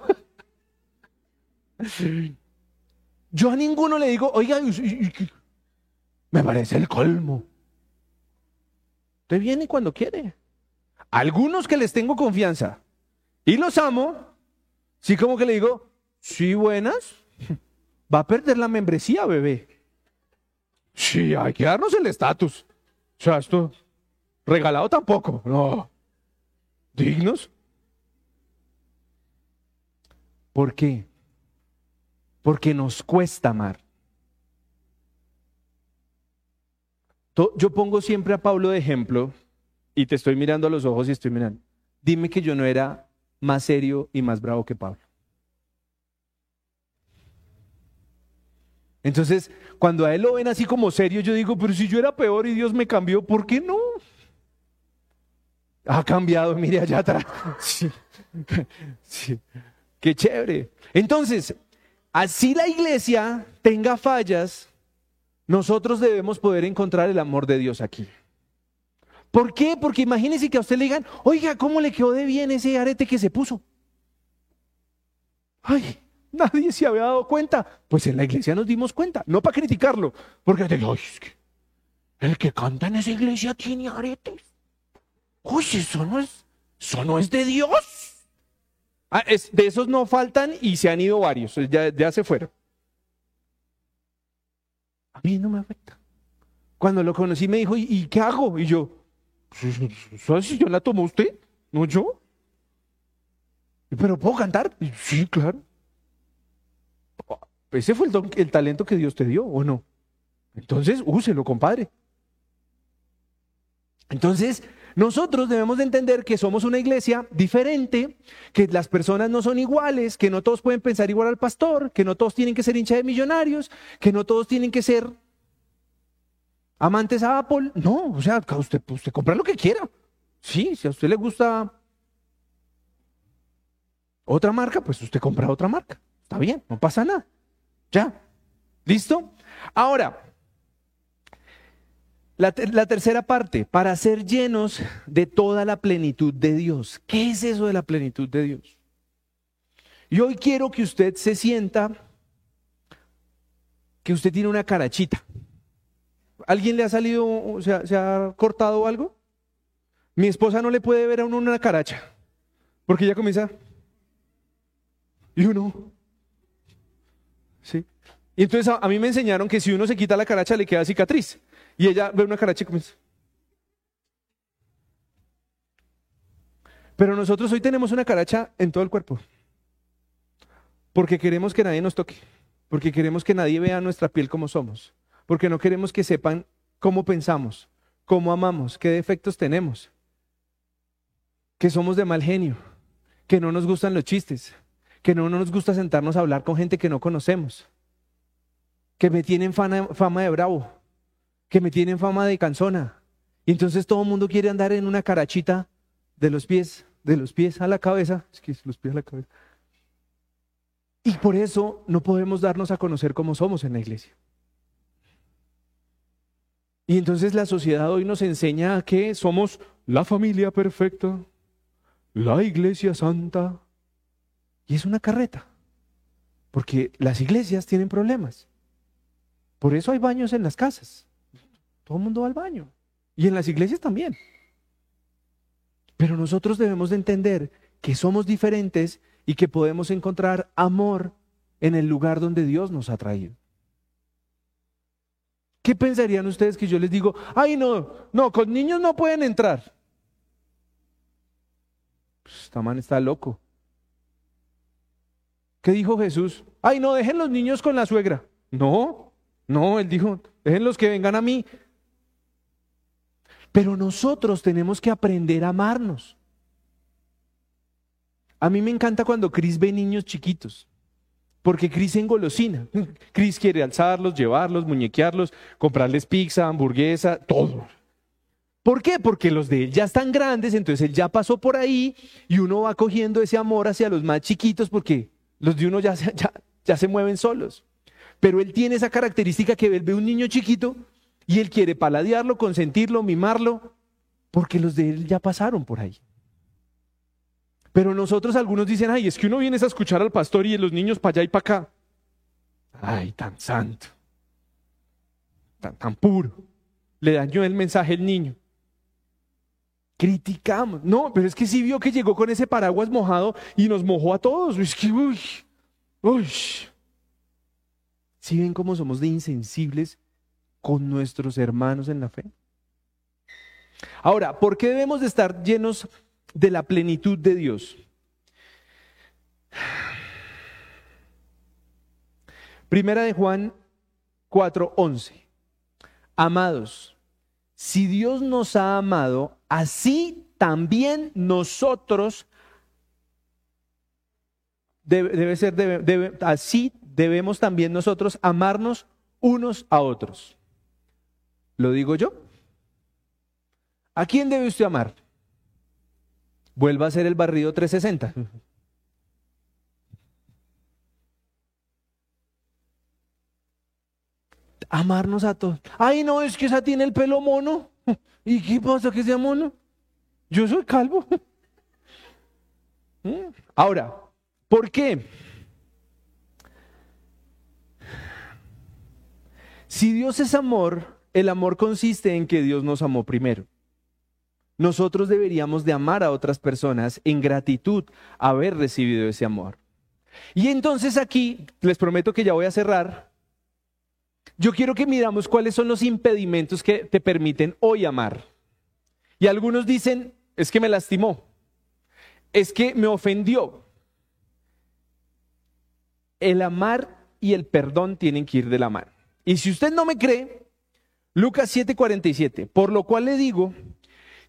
Yo a ninguno le digo, oiga, me parece el colmo. Usted viene cuando quiere. Algunos que les tengo confianza y los amo, sí como que le digo, sí, buenas, va a perder la membresía, bebé. Sí, hay que darnos el estatus. O sea, esto regalado tampoco, no. Dignos. ¿Por qué? Porque nos cuesta amar. Yo pongo siempre a Pablo de ejemplo y te estoy mirando a los ojos y estoy mirando. Dime que yo no era más serio y más bravo que Pablo. Entonces, cuando a él lo ven así como serio, yo digo, pero si yo era peor y Dios me cambió, ¿por qué no? Ha cambiado, mire allá atrás. Sí, Qué chévere. Entonces, así la iglesia tenga fallas, nosotros debemos poder encontrar el amor de Dios aquí. ¿Por qué? Porque imagínense que a usted le digan, oiga, ¿cómo le quedó de bien ese arete que se puso? Ay, Nadie se había dado cuenta. Pues en la iglesia nos dimos cuenta, no para criticarlo, porque el que canta en esa iglesia tiene aretes. Uy, eso no es, eso no es de Dios. Ah, de esos no faltan y se han ido varios, ya, ya se fueron. A mí no me afecta. Cuando lo conocí me dijo, ¿y, qué hago? Y yo, ¿sabes si yo la tomó usted? ¿No yo? ¿Pero puedo cantar? Sí, claro. Ese fue el, talento que Dios te dio, ¿o no? Entonces, úselo, compadre. Entonces, nosotros debemos de entender que somos una iglesia diferente, que las personas no son iguales, que no todos pueden pensar igual al pastor, que no todos tienen que ser hincha de millonarios, que no todos tienen que ser amantes a Apple. No, o sea, usted, usted compra lo que quiera. Sí, si a usted le gusta otra marca, pues usted compra otra marca. Está bien, no pasa nada. ¿Ya? ¿Listo? Ahora, la, tercera parte, para ser llenos de toda la plenitud de Dios. ¿Qué es eso de la plenitud de Dios? Y hoy quiero que usted se sienta que usted tiene una carachita. ¿Alguien le ha salido, se se ha cortado algo? Mi esposa no le puede ver a uno una caracha, porque ya comienza. Y uno, ¿sí? Y entonces a, mí me enseñaron que si uno se quita la caracha le queda cicatriz. Y ella ve una caracha y comienza. Pero nosotros hoy tenemos una caracha en todo el cuerpo. Porque queremos que nadie nos toque. Porque queremos que nadie vea nuestra piel como somos. Porque no queremos que sepan cómo pensamos, cómo amamos, qué defectos tenemos. Que somos de mal genio. Que no nos gustan los chistes que no, nos gusta sentarnos a hablar con gente que no conocemos, que me tienen fama, de bravo, que me tienen fama de canzona. Y entonces todo el mundo quiere andar en una carachita de los pies, de los pies a la cabeza, es que los pies a la cabeza. Y por eso no podemos darnos a conocer como somos en la iglesia. Y entonces la sociedad hoy nos enseña que somos la familia perfecta, la iglesia santa, y es una carreta, porque las iglesias tienen problemas. Por eso hay baños en las casas. Todo el mundo va al baño. Y en las iglesias también. Pero nosotros debemos de entender que somos diferentes y que podemos encontrar amor en el lugar donde Dios nos ha traído. ¿Qué pensarían ustedes que yo les digo, ay no, no, con niños no pueden entrar? Pues, esta man está loco. ¿Qué dijo Jesús? Ay, no, dejen los niños con la suegra. No, no, él dijo, dejen los que vengan a mí. Pero nosotros tenemos que aprender a amarnos. A mí me encanta cuando Cris ve niños chiquitos. Porque Cris engolosina. Cris quiere alzarlos, llevarlos, muñequearlos, comprarles pizza, hamburguesa, todo. ¿Por qué? Porque los de él ya están grandes, entonces él ya pasó por ahí y uno va cogiendo ese amor hacia los más chiquitos porque los de uno ya, ya, se mueven solos. Pero él tiene esa característica que él ve un niño chiquito y él quiere paladearlo, consentirlo, mimarlo, porque los de él ya pasaron por ahí. Pero nosotros algunos dicen, ay, es que uno viene a escuchar al pastor y los niños para allá y para acá. Ay, tan santo, tan, tan puro. Le dañó el mensaje el niño. Criticamos. No, pero es que sí vio que llegó con ese paraguas mojado y nos mojó a todos. Es que, uy, uy. ¿Sí ven cómo somos de insensibles con nuestros hermanos en la fe? Ahora, ¿por qué debemos de estar llenos de la plenitud de Dios? Primera de Juan 4:11. Amados, si Dios nos ha amado, así también nosotros debe, ser así debemos también nosotros amarnos unos a otros. ¿Lo digo yo? ¿A quién debe usted amar? Vuelva a hacer el barrido 360. Amarnos a todos. Ay, no, es que esa tiene el pelo mono. ¿Y qué pasa que sea mono? Yo soy calvo. ¿Mm? Ahora, ¿por qué? Si Dios es amor, el amor consiste en que Dios nos amó primero. Nosotros deberíamos de amar a otras personas en gratitud haber recibido ese amor. Y entonces aquí, les prometo que ya voy a cerrar, yo quiero que miramos cuáles son los impedimentos que te permiten hoy amar. Y algunos dicen, es que me lastimó, es que me ofendió. El amar y el perdón tienen que ir de la mano. Y si usted no me cree, Lucas 7:47, por lo cual le digo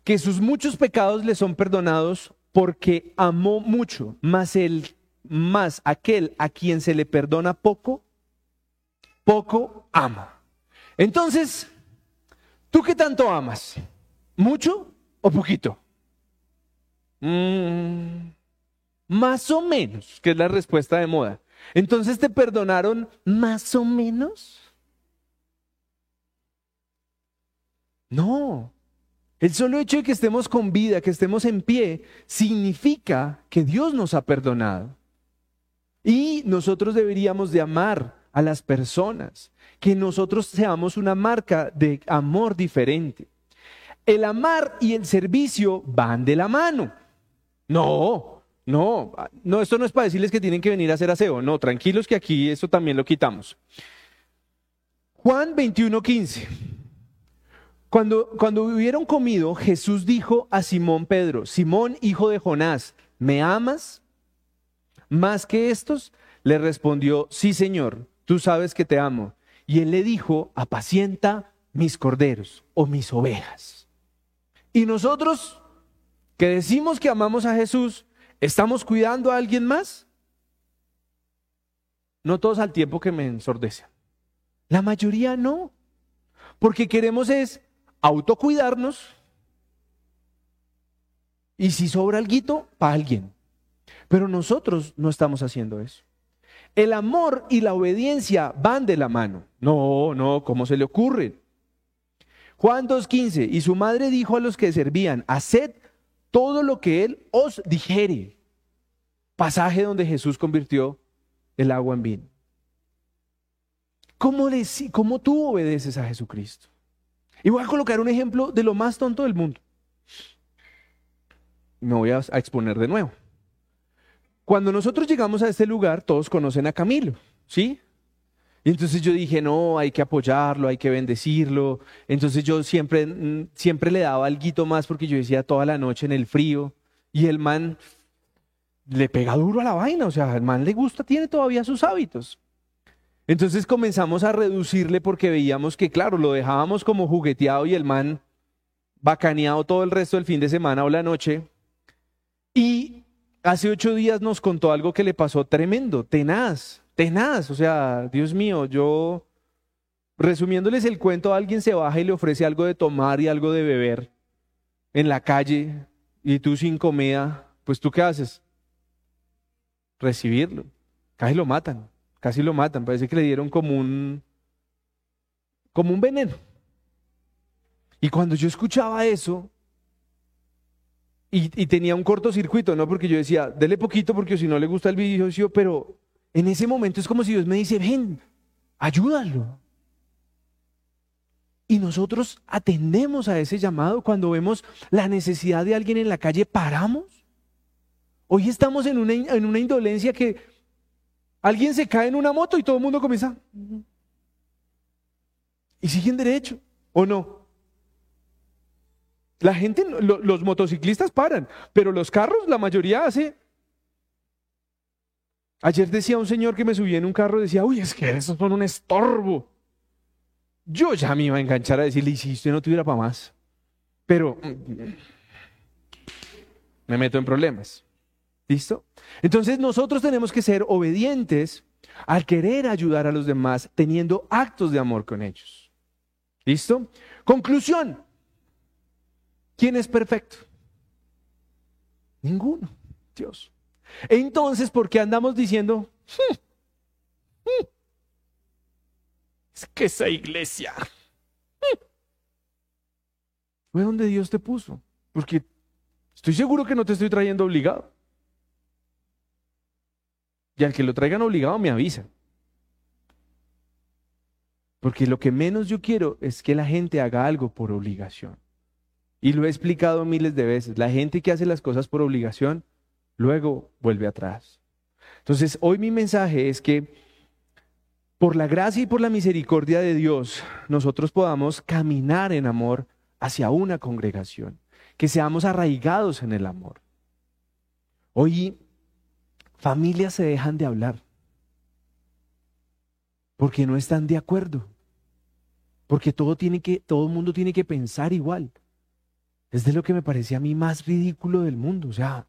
que sus muchos pecados le son perdonados porque amó mucho, más el más aquel a quien se le perdona poco, poco ama. Entonces, ¿tú qué tanto amas? ¿Mucho o poquito? Mm, más o menos, que es la respuesta de moda. Entonces, ¿te perdonaron más o menos? No. El solo hecho de que estemos con vida, que estemos en pie, significa que Dios nos ha perdonado. Y nosotros deberíamos de amar a las personas, que nosotros seamos una marca de amor diferente. El amar y el servicio van de la mano. No, no, no, esto no es para decirles que tienen que venir a hacer aseo. No, tranquilos que aquí eso también lo quitamos. Juan 21, 15. Cuando, cuando hubieron comido, Jesús dijo a Simón Pedro, Simón, hijo de Jonás, ¿me amas más que estos? Le respondió, sí, Señor, tú sabes que te amo. Y él le dijo, apacienta mis corderos o mis ovejas. Y nosotros que decimos que amamos a Jesús, ¿estamos cuidando a alguien más? No todos al tiempo que me ensordecen. La mayoría no. Porque queremos es autocuidarnos y si sobra algo, para alguien. Pero nosotros no estamos haciendo eso. El amor y la obediencia van de la mano. No, no, ¿cómo se le ocurre? Juan 2.15, y su madre dijo a los que servían, haced todo lo que él os dijere. Pasaje donde Jesús convirtió el agua en vino. ¿Cómo, ¿Cómo tú obedeces a Jesucristo? Y voy a colocar un ejemplo de lo más tonto del mundo. Me voy a, exponer de nuevo. Cuando nosotros llegamos a este lugar, todos conocen a Camilo, ¿sí? Y entonces yo dije, no, hay que apoyarlo, hay que bendecirlo. Entonces yo siempre, mm, siempre le daba algo más porque yo decía toda la noche en el frío. Y el man le pega duro a la vaina, o sea, el man le gusta, tiene todavía sus hábitos. Entonces comenzamos a reducirle porque veíamos que, claro, lo dejábamos como jugueteado y el man bacaneado todo el resto del fin de semana o la noche. Y hace ocho días nos contó algo que le pasó tremendo, tenaz. tenaz, o sea, Dios mío, yo, resumiéndoles el cuento, alguien se baja y le ofrece algo de tomar y algo de beber en la calle y tú sin comida, pues tú qué haces? Recibirlo. Casi lo matan, casi lo matan, parece que le dieron como un, como un veneno. Y cuando yo escuchaba eso, y, tenía un cortocircuito, ¿no? Porque yo decía, dele poquito porque si no le gusta el vicio, pero en ese momento es como si Dios me dice, ven, ayúdalo. Y nosotros atendemos a ese llamado cuando vemos la necesidad de alguien en la calle, paramos. Hoy estamos en una, en una indolencia que alguien se cae en una moto y todo el mundo comienza. Y siguen derecho, ¿o no? La gente, los motociclistas paran, pero los carros, la mayoría hace. Ayer decía un señor que me subía en un carro, decía, uy, es que esos son un estorbo. Yo ya me iba a enganchar a decirle, y si usted no tuviera para más. Pero mm, me meto en problemas. ¿Listo? Entonces nosotros tenemos que ser obedientes al querer ayudar a los demás, teniendo actos de amor con ellos. ¿Listo? Conclusión. ¿Quién es perfecto? Ninguno, Dios. Entonces, ¿por qué andamos diciendo, hmm, hmm, es que esa iglesia hmm"? fue donde Dios te puso? Porque estoy seguro que no te estoy trayendo obligado. Y al que lo traigan obligado me avisa. Porque lo que menos yo quiero es que la gente haga algo por obligación. Y lo he explicado miles de veces. La gente que hace las cosas por obligación, luego vuelve atrás. Entonces, hoy mi mensaje es que por la gracia y por la misericordia de Dios, nosotros podamos caminar en amor hacia una congregación, que seamos arraigados en el amor. Hoy familias se dejan de hablar porque no están de acuerdo, porque todo tiene que todo el mundo tiene que pensar igual es de lo que me parecía a mí más ridículo del mundo. O sea,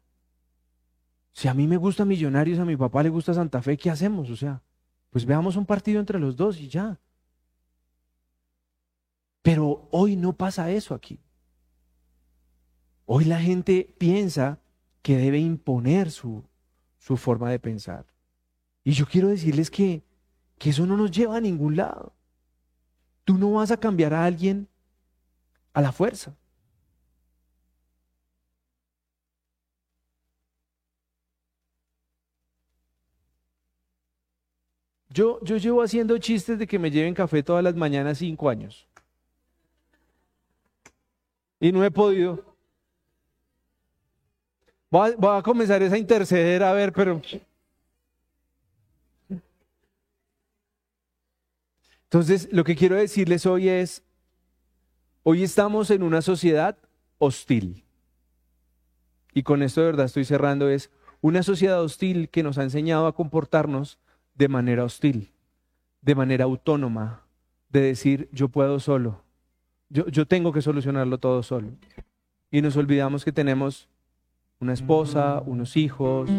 si a mí me gusta Millonarios, a mi papá le gusta Santa Fe, ¿qué hacemos? O sea, pues veamos un partido entre los dos y ya. Pero hoy no pasa eso aquí. Hoy la gente piensa que debe imponer su, su forma de pensar. Y yo quiero decirles que, que eso no nos lleva a ningún lado. Tú no vas a cambiar a alguien a la fuerza. Yo, yo llevo haciendo chistes de que me lleven café todas las mañanas cinco años. Y no he podido. Voy a, comenzar esa interceder a ver, pero... Entonces, lo que quiero decirles hoy es, hoy estamos en una sociedad hostil. Y con esto de verdad estoy cerrando, es una sociedad hostil que nos ha enseñado a comportarnos de manera hostil, de manera autónoma, de decir yo puedo solo, yo, yo tengo que solucionarlo todo solo. Y nos olvidamos que tenemos una esposa, unos hijos,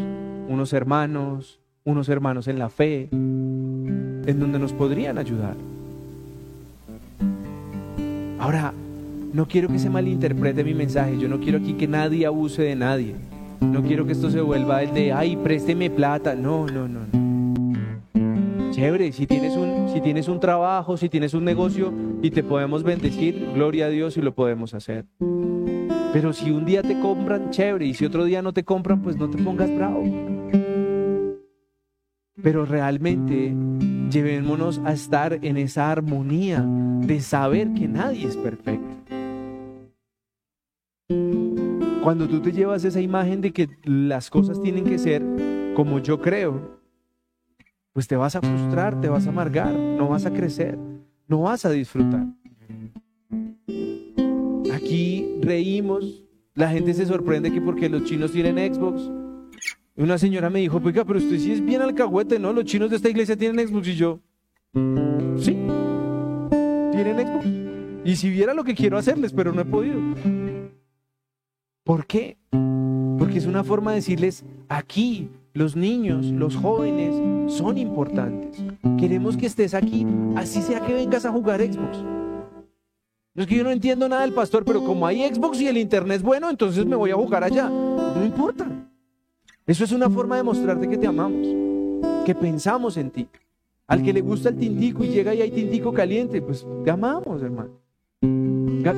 unos hermanos, unos hermanos en la fe, en donde nos podrían ayudar. Ahora, no quiero que se malinterprete mi mensaje, yo no quiero aquí que nadie abuse de nadie. No quiero que esto se vuelva el de, ay, présteme plata. No, no, no. Chévere, si tienes, un, si tienes un trabajo, si tienes un negocio y te podemos bendecir, gloria a Dios y lo podemos hacer. Pero si un día te compran, chévere, y si otro día no te compran, pues no te pongas bravo. Pero realmente llevémonos a estar en esa armonía de saber que nadie es perfecto. Cuando tú te llevas esa imagen de que las cosas tienen que ser como yo creo, pues te vas a frustrar, te vas a amargar, no vas a crecer, no vas a disfrutar. Reímos, la gente se sorprende que porque los chinos tienen Xbox. Una señora me dijo, oiga, pero usted sí es bien alcahuete, ¿no? Los chinos de esta iglesia tienen Xbox y yo, sí, tienen Xbox. Y si viera lo que quiero hacerles, pero no he podido. ¿Por qué? Porque es una forma de decirles, aquí los niños, los jóvenes son importantes. Queremos que estés aquí, así sea que vengas a jugar Xbox. No es que yo no entiendo nada del pastor, pero como hay Xbox y el internet es bueno, entonces me voy a jugar allá. No importa. Eso es una forma de mostrarte que te amamos, que pensamos en ti. Al que le gusta el tintico y llega y hay tintico caliente, pues te amamos, hermano.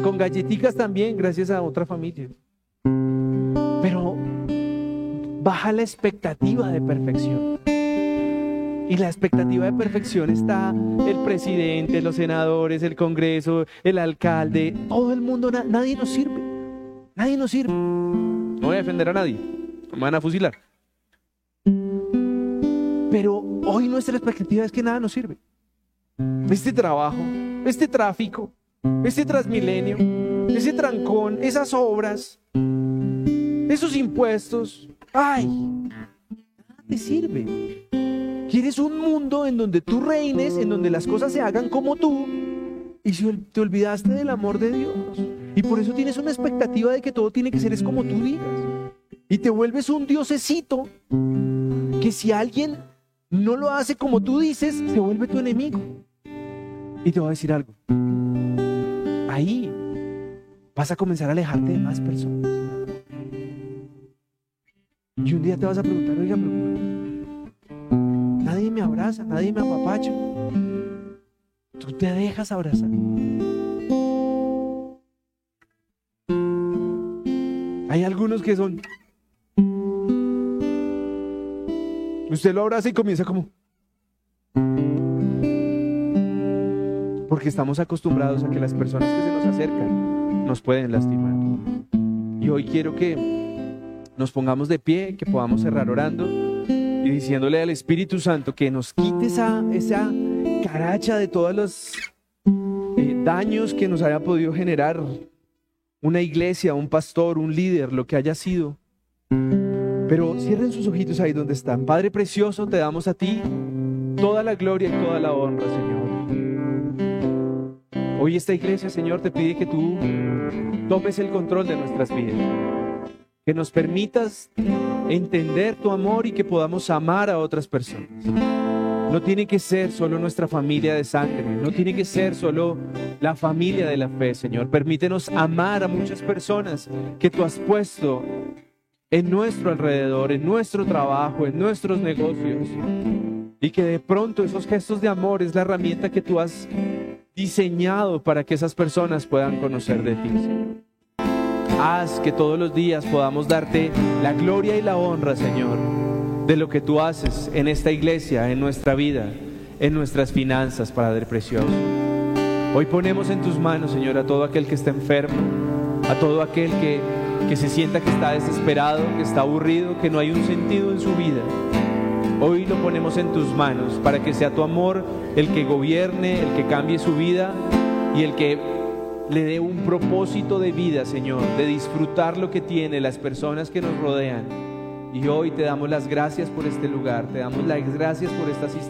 Con galletitas también, gracias a otra familia. Pero baja la expectativa de perfección. Y la expectativa de perfección está el presidente, los senadores, el Congreso, el alcalde, todo el mundo, nadie nos sirve. Nadie nos sirve. No voy a defender a nadie. Me van a fusilar. Pero hoy nuestra expectativa es que nada nos sirve. Este trabajo, este tráfico, este transmilenio, ese trancón, esas obras, esos impuestos, ay, te sirve. Quieres un mundo en donde tú reines, en donde las cosas se hagan como tú, y te olvidaste del amor de Dios. Y por eso tienes una expectativa de que todo tiene que ser es como tú digas. Y te vuelves un diosecito que si alguien no lo hace como tú dices, se vuelve tu enemigo. Y te voy a decir algo. Ahí vas a comenzar a alejarte de más personas. Y un día te vas a preguntar, oiga, nadie me abraza, nadie me apapacha. Tú te dejas abrazar. Hay algunos que son Usted lo abraza y comienza como... Porque estamos acostumbrados a que las personas que se nos acercan nos pueden lastimar. Y hoy quiero que nos pongamos de pie, que podamos cerrar orando y diciéndole al Espíritu Santo que nos quite esa, esa caracha de todos los eh, daños que nos haya podido generar una iglesia, un pastor, un líder, lo que haya sido. Pero cierren sus ojitos ahí donde están. Padre precioso, te damos a ti toda la gloria y toda la honra, Señor. Hoy esta iglesia, Señor, te pide que tú tomes el control de nuestras vidas. Que nos permitas entender tu amor y que podamos amar a otras personas. No tiene que ser solo nuestra familia de sangre, no tiene que ser solo la familia de la fe, Señor. Permítenos amar a muchas personas que tú has puesto en nuestro alrededor, en nuestro trabajo, en nuestros negocios. Y que de pronto esos gestos de amor es la herramienta que tú has diseñado para que esas personas puedan conocer de ti. Haz que todos los días podamos darte la gloria y la honra, Señor, de lo que tú haces en esta iglesia, en nuestra vida, en nuestras finanzas, Padre Precioso. Hoy ponemos en tus manos, Señor, a todo aquel que está enfermo, a todo aquel que que se sienta que está desesperado, que está aburrido, que no hay un sentido en su vida. Hoy lo ponemos en tus manos para que sea tu amor el que gobierne, el que cambie su vida y el que le dé un propósito de vida, Señor, de disfrutar lo que tiene las personas que nos rodean. Y hoy te damos las gracias por este lugar, te damos las gracias por esta asistencia.